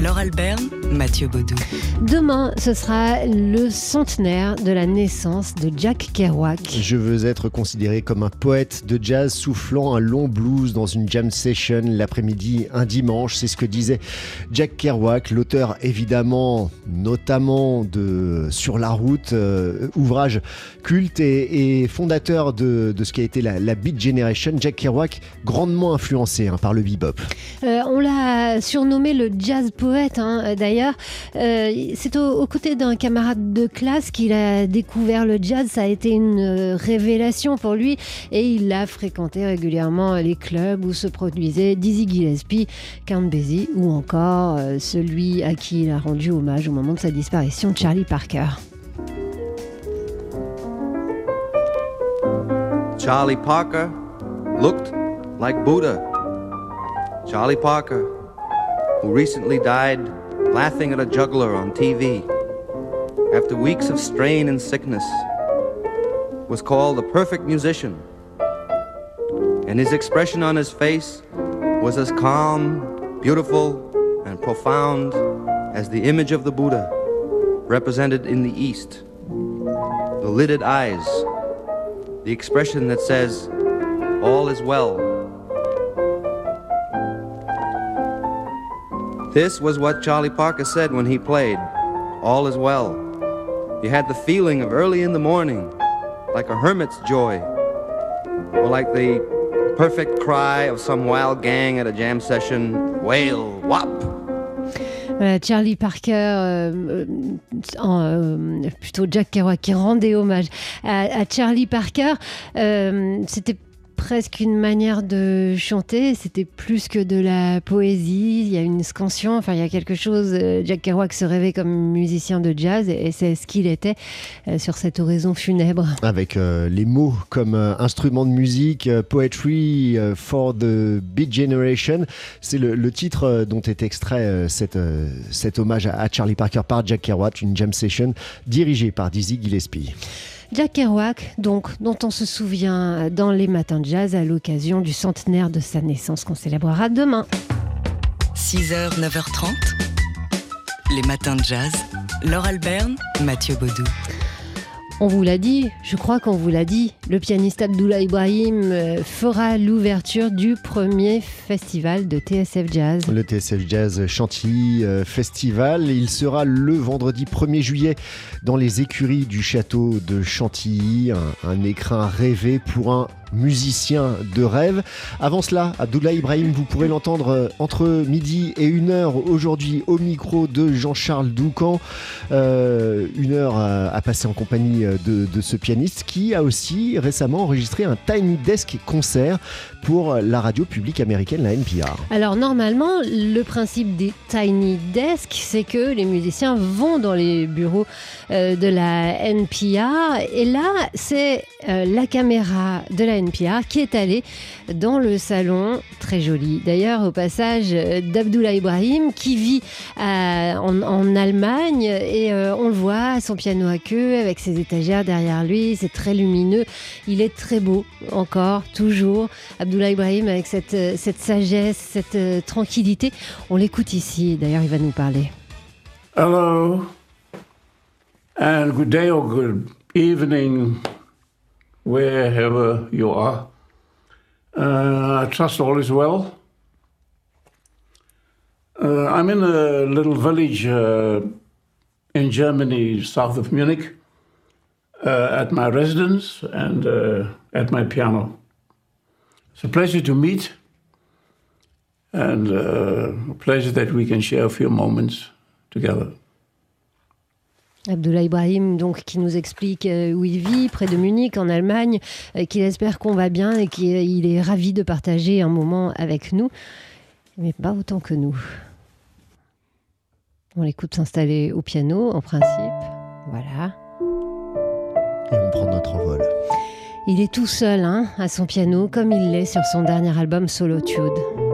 Laure Alberne, Mathieu Baudou. Demain, ce sera le centenaire de la naissance de Jack Kerouac. Je veux être considéré comme un poète de jazz soufflant un long blues dans une jam session l'après-midi un dimanche. C'est ce que disait Jack Kerouac, l'auteur évidemment notamment de Sur la route, euh, ouvrage culte et, fondateur de, ce qui a été la, Beat Generation. Jack Kerouac, grandement influencé hein, par le bebop. Euh, on l'a surnommé le jazz poète hein, d'ailleurs. Euh, c'est aux côtés d'un camarade de classe qu'il a découvert le jazz. Ça a été une euh, révélation pour lui et il a fréquenté régulièrement les clubs où se produisaient Dizzy Gillespie, Count Basie ou encore euh, celui à qui il a rendu hommage au moment de sa disparition, Charlie Parker. Charlie Parker looked like Buddha. Charlie Parker who recently died laughing at a juggler on TV after weeks of strain and sickness, was called the perfect musician. And his expression on his face was as calm, beautiful, and profound as the image of the Buddha represented in the East. The lidded eyes, the expression that says, All is well This was what Charlie Parker said when he played. All is well. You had the feeling of early in the morning, like a hermit's joy, or like the perfect cry of some wild gang at a jam session, wail, whop. Charlie Parker, euh, euh, plutôt Jack Kerouac qui rendait hommage à, Charlie Parker. Euh, c'était presque une manière de chanter. C'était plus que de la poésie. Il y a une scansion. Enfin, il y a quelque chose. Euh, Jack Kerouac se rêvait comme musicien de jazz et c'est ce qu'il était euh, sur cette oraison funèbre. Avec euh, les mots comme instrument de musique, poetry for the Beat Generation. C'est le, titre dont est extrait cet hommage à, Charlie Parker par Jack Kerouac, une jam session dirigée par Dizzy Gillespie. Jack Kerouac, donc, dont on se souvient dans les matins de jazz à l'occasion du centenaire de sa naissance qu'on célébrera demain. 6h, 9h30, les matins de jazz. Laure Alberne, Mathieu Baudou. On vous l'a dit, je crois qu'on vous l'a dit, le pianiste Abdullah Ibrahim euh, fera l'ouverture du premier festival de TSF Jazz. Le TSF Jazz Chantilly euh, Festival, il sera le vendredi 1er juillet dans les écuries du château de Chantilly, un, écrin rêvé pour un musicien de rêve. Avant cela, Abdullah Ibrahim, vous pourrez l'entendre euh, entre midi et une heure aujourd'hui au micro de Jean-Charles Doucan. Une heure à, passer en compagnie de, de, ce pianiste qui a aussi récemment enregistré un Tiny Desk concert pour la radio publique américaine, la NPR. Alors normalement, le principe des Tiny Desk, c'est que les musiciens vont dans les bureaux de la NPR et là, c'est la caméra de la NPR qui est allé dans le salon, très joli. D'ailleurs au passage d'Abdullah Ibrahim qui vit euh, en, Allemagne. Et euh, on le voit, son piano à queue avec ses étagères derrière lui, c'est très lumineux, il est très beau encore, toujours. Abdullah Ibrahim avec cette, cette sagesse, cette euh, tranquillité, on l'écoute ici, d'ailleurs il va nous parler. Hello and good day or good evening. wherever you are. Uh, I trust all is well. Uh, I'm in a little village uh, in Germany, south of Munich, uh, at my residence and uh, at my piano. It's a pleasure to meet and uh, a pleasure that we can share a few moments together. Abdullah Ibrahim, donc, qui nous explique euh, où il vit, près de Munich, en Allemagne, qu'il espère qu'on va bien et qu'il est ravi de partager un moment avec nous, mais pas autant que nous. On l'écoute s'installer au piano, en principe. Voilà. Il est tout seul hein, à son piano, comme il l'est sur son dernier album Solitude.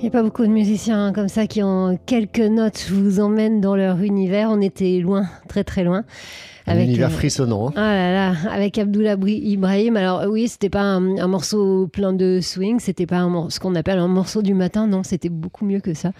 Il n'y a pas beaucoup de musiciens comme ça qui en quelques notes vous emmènent dans leur univers. On était loin, très très loin. Un univers euh, frissonnant. Hein. Ah là là, avec Abdullah Ibrahim. Alors oui, c'était pas un, morceau plein de swing, c'était pas ce qu'on appelle un morceau du matin. Non, c'était beaucoup mieux que ça.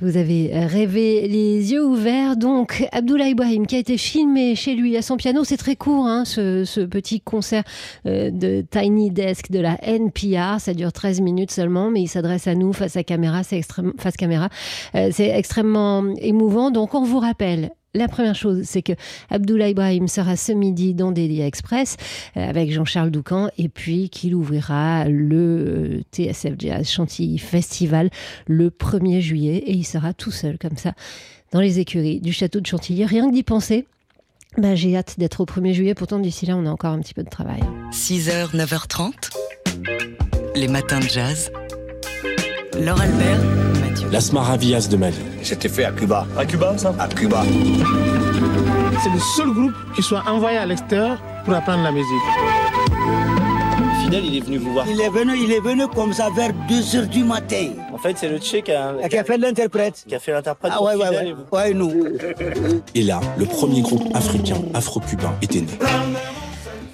Vous avez rêvé les yeux ouverts. Donc, Abdullah Ibrahim, qui a été filmé chez lui à son piano, c'est très court, hein, ce, petit concert euh, de Tiny Desk de la NPR. Ça dure 13 minutes seulement, mais il s'adresse à nous face à caméra. C'est face caméra. Euh, c'est extrêmement émouvant. Donc, on vous rappelle la première chose, c'est que Abdullah Ibrahim sera ce midi dans Delia Express euh, avec Jean-Charles Doucan et puis qu'il ouvrira le euh, TSF Jazz Chantilly Festival le 1er juillet et il sera tout seul comme ça dans les écuries du château de Chantilly. Rien que d'y penser, bah, j'ai hâte d'être au 1er juillet. Pourtant, d'ici là, on a encore un petit peu de travail. 6h, 9h30, les matins de jazz. Laure Albert. Las Maravillas de Mali. C'était fait à Cuba. À Cuba, ça? À Cuba. C'est le seul groupe qui soit envoyé à l'extérieur pour apprendre la musique. Fidel, il est venu vous voir. Il est venu, il est venu comme ça vers 2h du matin. En fait, c'est le Tché qui a, qui a fait l'interprète. Qui a fait l'interprète. Ah ouais, ouais, ouais. ouais, nous. Et là, le premier groupe africain afro-cubain était né.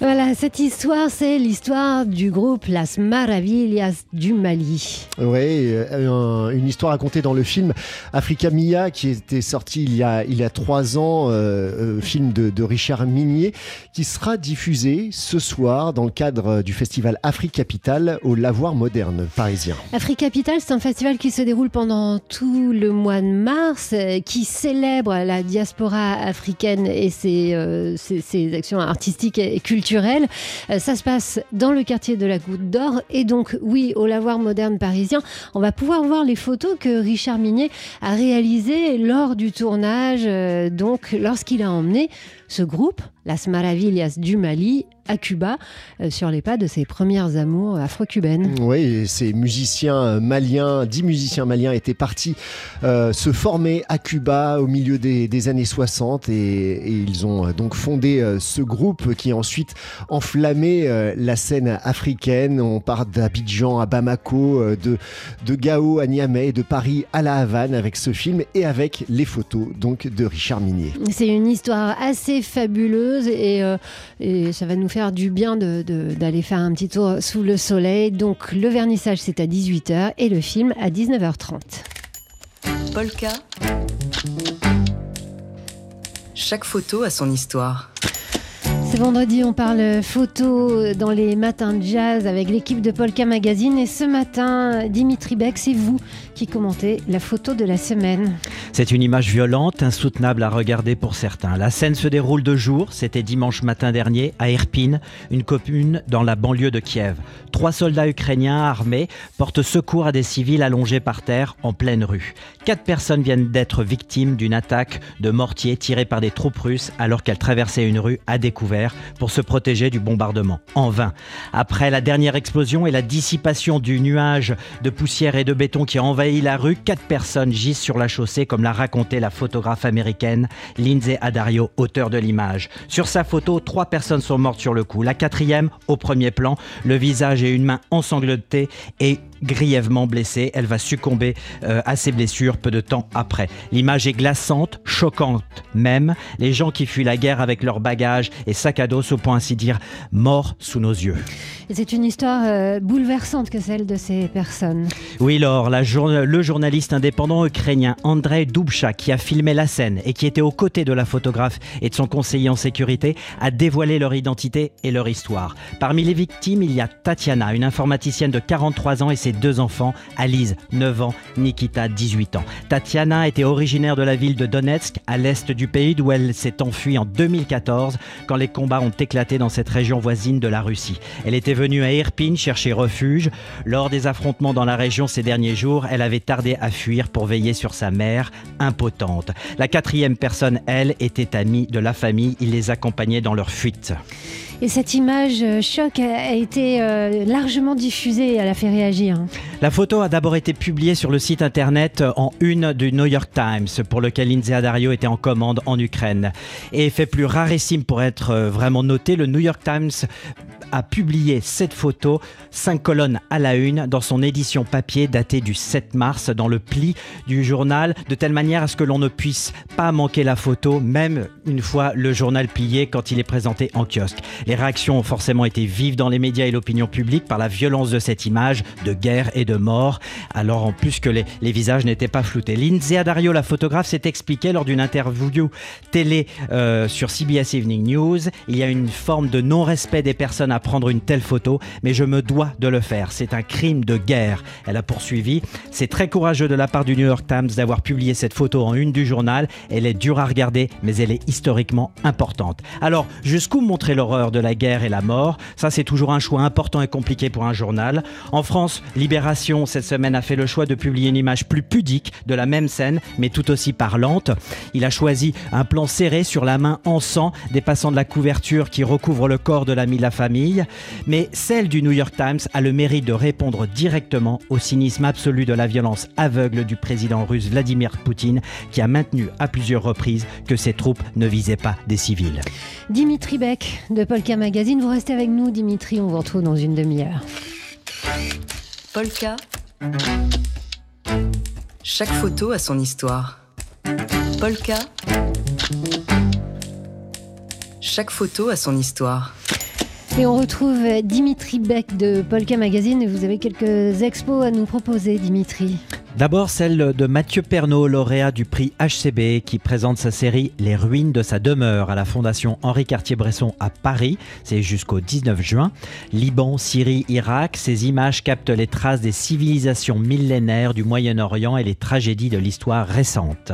Voilà, cette histoire, c'est l'histoire du groupe Las Maravillas du Mali. Oui, euh, une histoire racontée dans le film Africa Mia, qui était sorti il y a, il y a trois ans, euh, euh, film de, Richard Minier, qui sera diffusé ce soir dans le cadre du festival Afrique Capital au Lavoir Moderne parisien. Afrique Capital, c'est un festival qui se déroule pendant tout le mois de mars, qui célèbre la diaspora africaine et ses, ses actions artistiques et culturelles euh, ça se passe dans le quartier de la Goutte d'Or. Et donc oui, au lavoir moderne parisien, on va pouvoir voir les photos que Richard Minier a réalisées lors du tournage, euh, donc lorsqu'il a emmené ce groupe, Las Maravillas du Mali, à Cuba, euh, sur les pas de ses premières amours afro-cubaines. Oui, ces musiciens maliens, dix musiciens maliens étaient partis euh, se former à Cuba au milieu des, années 60 et, ils ont euh, donc fondé ce groupe qui a ensuite enflammé la scène africaine. On part d'Abidjan à Bamako, de, de Gao à Niamey, de Paris à La Havane avec ce film et avec les photos donc de Richard Minier. C'est une histoire assez fabuleuse et, euh, et, ça va nous faire du bien d'aller de, faire un petit tour sous le soleil. Donc le vernissage c'est à 18h et le film à 19h30. Polka. Chaque photo a son histoire. C'est vendredi, on parle photo dans les matins de jazz avec l'équipe de Polka Magazine. Et ce matin, Dimitri Beck, c'est vous qui commentez la photo de la semaine. C'est une image violente, insoutenable à regarder pour certains. La scène se déroule de jour, c'était dimanche matin dernier, à Irpin, une commune dans la banlieue de Kiev. Trois soldats ukrainiens armés portent secours à des civils allongés par terre en pleine rue. Quatre personnes viennent d'être victimes d'une attaque de mortier tirée par des troupes russes alors qu'elles traversaient une rue à découvert pour se protéger du bombardement. En vain. Après la dernière explosion et la dissipation du nuage de poussière et de béton qui a la rue, quatre personnes gisent sur la chaussée comme l'a raconté la photographe américaine Lindsay Adario, auteur de l'image. Sur sa photo, trois personnes sont mortes sur le coup. La quatrième, au premier plan, le visage et une main ensanglantées et grièvement blessée. Elle va succomber euh, à ses blessures peu de temps après. L'image est glaçante, choquante même. Les gens qui fuient la guerre avec leurs bagages et sac à dos au point ainsi dire morts sous nos yeux. C'est une histoire euh, bouleversante que celle de ces personnes. Oui, Laure, la le journaliste indépendant ukrainien Andrei Dubcha, qui a filmé la scène et qui était aux côtés de la photographe et de son conseiller en sécurité, a dévoilé leur identité et leur histoire. Parmi les victimes, il y a Tatiana, une informaticienne de 43 ans et ses deux enfants, Alice, 9 ans, Nikita, 18 ans. Tatiana était originaire de la ville de Donetsk, à l'est du pays, d'où elle s'est enfuie en 2014, quand les combats ont éclaté dans cette région voisine de la Russie. Elle était venue à Irpin chercher refuge. Lors des affrontements dans la région ces derniers jours, elle avait tardé à fuir pour veiller sur sa mère, impotente. La quatrième personne, elle, était amie de la famille. Il les accompagnait dans leur fuite. Et cette image euh, choc a, été euh, largement diffusée et elle a fait réagir. hein. La photo a d'abord été publiée sur le site internet en une du New York Times, pour lequel Lindsay Addario était en commande en Ukraine. Et fait plus rarissime pour être euh, vraiment noté, le New York Times a publié cette photo, cinq colonnes à la une, dans son édition papier datée du 7 mars, dans le pli du journal, de telle manière à ce que l'on ne puisse pas manquer la photo, même une fois le journal plié quand il est présenté en kiosque. Les réactions ont forcément été vives dans les médias et l'opinion publique par la violence de cette image de guerre et de mort, alors en plus que les, visages n'étaient pas floutés. Lindsay Addario, la photographe, s'est expliquée lors d'une interview télé euh, sur CBS Evening News. Il y a une forme de non-respect des personnes à prendre une telle photo, mais je me dois de le faire. C'est un crime de guerre. Elle a poursuivi. C'est très courageux de la part du New York Times d'avoir publié cette photo en une du journal. Elle est dure à regarder, mais elle est historiquement importante. Alors, jusqu'où montrer l'horreur de la guerre et la mort Ça, c'est toujours un choix important et compliqué pour un journal. En France, Libération, cette semaine, a fait le choix de publier une image plus pudique de la même scène, mais tout aussi parlante. Il a choisi un plan serré sur la main en sang, dépassant de la couverture qui recouvre le corps de l'ami de la famille. Mais celle du New York Times a le mérite de répondre directement au cynisme absolu de la violence aveugle du président russe Vladimir Poutine, qui a maintenu à plusieurs reprises que ses troupes ne visaient pas des civils. Dimitri Beck de Magazine, vous restez avec nous Dimitri, on vous retrouve dans une demi-heure. Polka. Chaque photo a son histoire. Polka. Chaque photo a son histoire. Et on retrouve Dimitri Beck de Polka Magazine vous avez quelques expos à nous proposer Dimitri. D'abord celle de Mathieu Pernaud, lauréat du prix HCB, qui présente sa série Les ruines de sa demeure à la Fondation Henri Cartier-Bresson à Paris. C'est jusqu'au 19 juin. Liban, Syrie, Irak, ces images captent les traces des civilisations millénaires du Moyen-Orient et les tragédies de l'histoire récente.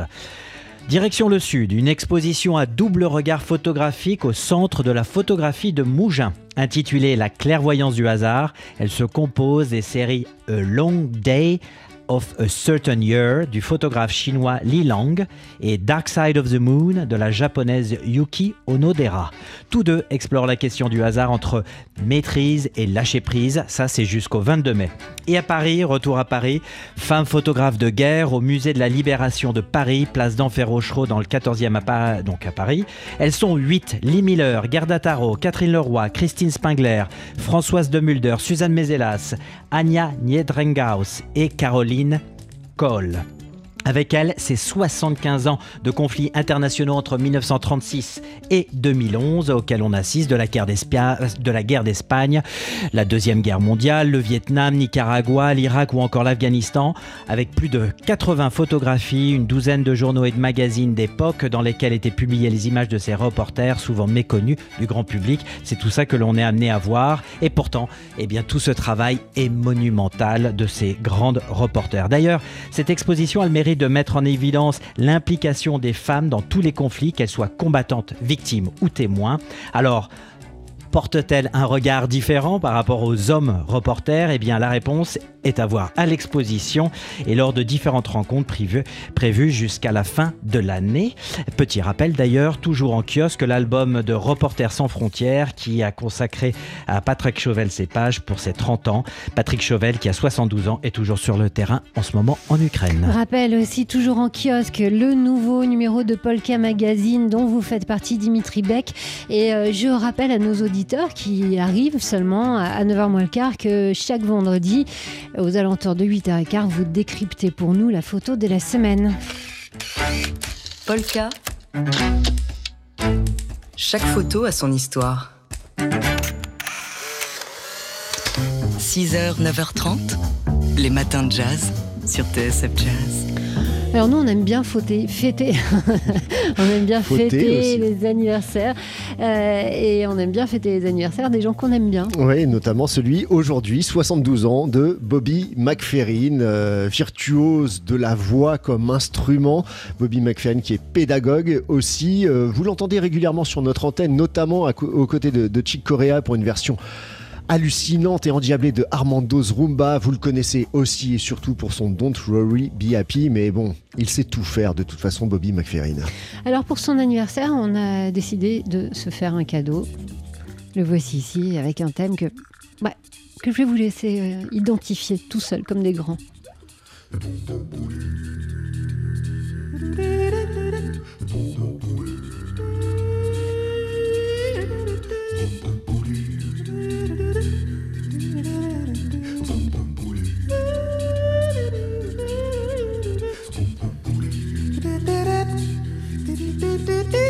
Direction le Sud, une exposition à double regard photographique au centre de la photographie de Mougins. Intitulée La clairvoyance du hasard, elle se compose des séries A Long Day of a Certain Year du photographe chinois Li Lang et Dark Side of the Moon de la japonaise Yuki Onodera. Tous deux explorent la question du hasard entre maîtrise et lâcher prise, ça c'est jusqu'au 22 mai. Et à Paris, retour à Paris, femme photographe de guerre au musée de la Libération de Paris, place d'Enfer Rochereau dans le 14e à, Pa- donc à Paris. Elles sont 8, Lee Miller, Gerda Taro, Catherine Leroy, Christine Spengler, Françoise de Mulder, Suzanne Mezelas, Anya Niedrengaus et Caroline Kohl. Avec elle, c'est 75 ans de conflits internationaux entre 1936 et 2011 auxquels on assiste de la guerre d'Espia- de la d'Espagne, la Deuxième Guerre mondiale, le Vietnam, Nicaragua, l'Irak ou encore l'Afghanistan, avec plus de 80 photographies, une douzaine de journaux et de magazines d'époque dans lesquels étaient publiées les images de ces reporters souvent méconnus du grand public. C'est tout ça que l'on est amené à voir et pourtant, eh bien, tout ce travail est monumental de ces grandes reporters. D'ailleurs, cette exposition a le de mettre en évidence l'implication des femmes dans tous les conflits, qu'elles soient combattantes, victimes ou témoins. Alors, porte-t-elle un regard différent par rapport aux hommes reporters? Eh bien, la réponse est à voir à l'exposition et lors de différentes rencontres prévues, jusqu'à la fin de l'année. Petit rappel d'ailleurs, toujours en kiosque, l'album de Reporters sans frontières qui a consacré à Patrick Chauvel ses pages pour ses 30 ans. Patrick Chauvel qui a 72 ans est toujours sur le terrain en ce moment en Ukraine. Rappel aussi toujours en kiosque le nouveau numéro de Polka Magazine dont vous faites partie Dimitri Beck et euh, je rappelle à nos auditeurs qui arrivent seulement à 9h moins le quart que chaque vendredi aux alentours de 8h15 vous décryptez pour nous la photo de la semaine. Polka. Chaque photo a son histoire. 6h, 9h30, les matins de jazz sur TSF Jazz. Alors nous on aime bien fêter, fêter. on aime bien Fauter fêter aussi. les anniversaires euh, et on aime bien fêter les anniversaires des gens qu'on aime bien. Oui, notamment celui aujourd'hui, 72 ans, de Bobby McFerrin, euh, virtuose de la voix comme instrument. Bobby McFerrin qui est pédagogue aussi. Euh, vous l'entendez régulièrement sur notre antenne, notamment à aux côtés de, de Chick Corea pour une version hallucinante et endiablée de Armando's Rumba. Vous le connaissez aussi et surtout pour son Don't Worry, Be Happy. Mais bon, il sait tout faire de toute façon, Bobby McFerrin. Alors pour son anniversaire, on a décidé de se faire un cadeau. Le voici ici avec un thème que je vais vous laisser euh, identifier tout seul comme des grands. do do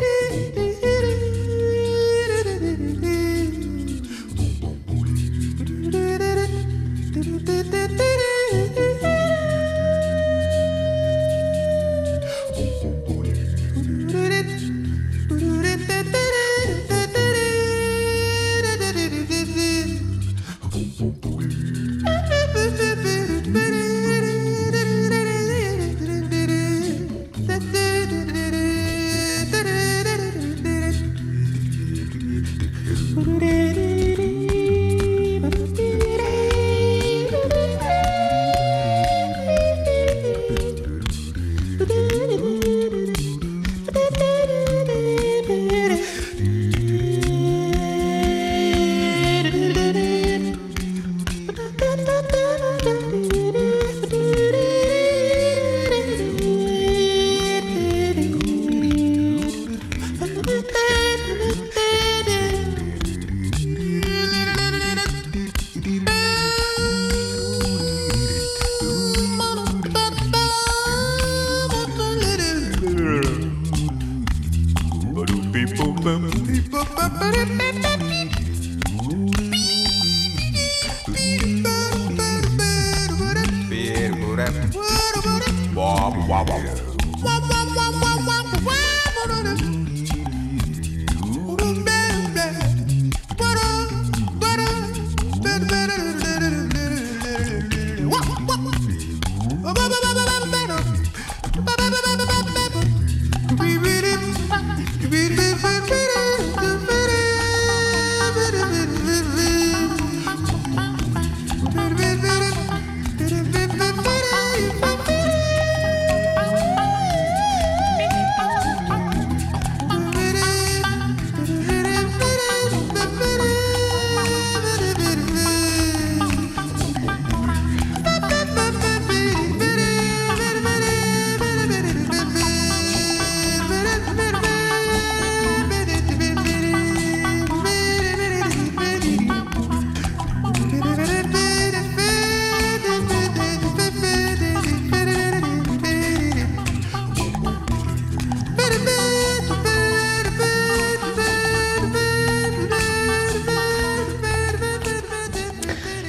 Wow, wow, wow.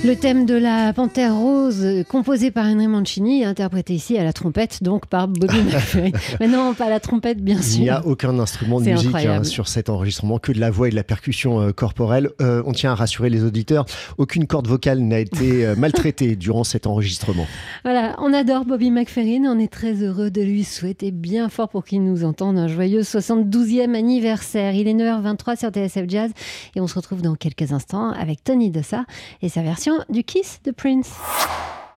Le thème de la Panthère Rose, composé par Henry Mancini, interprété ici à la trompette, donc par Bobby McFerrin. Mais non, pas à la trompette, bien sûr. Il n'y a aucun instrument de musique hein, sur cet enregistrement, que de la voix et de la percussion euh, corporelle. Euh, on tient à rassurer les auditeurs, aucune corde vocale n'a été euh, maltraitée durant cet enregistrement. Voilà, on adore Bobby McFerrin, on est très heureux de lui souhaiter bien fort pour qu'il nous entende un joyeux 72e anniversaire. Il est 9h23 sur TSF Jazz et on se retrouve dans quelques instants avec Tony Dossa et sa version du Kiss de Prince.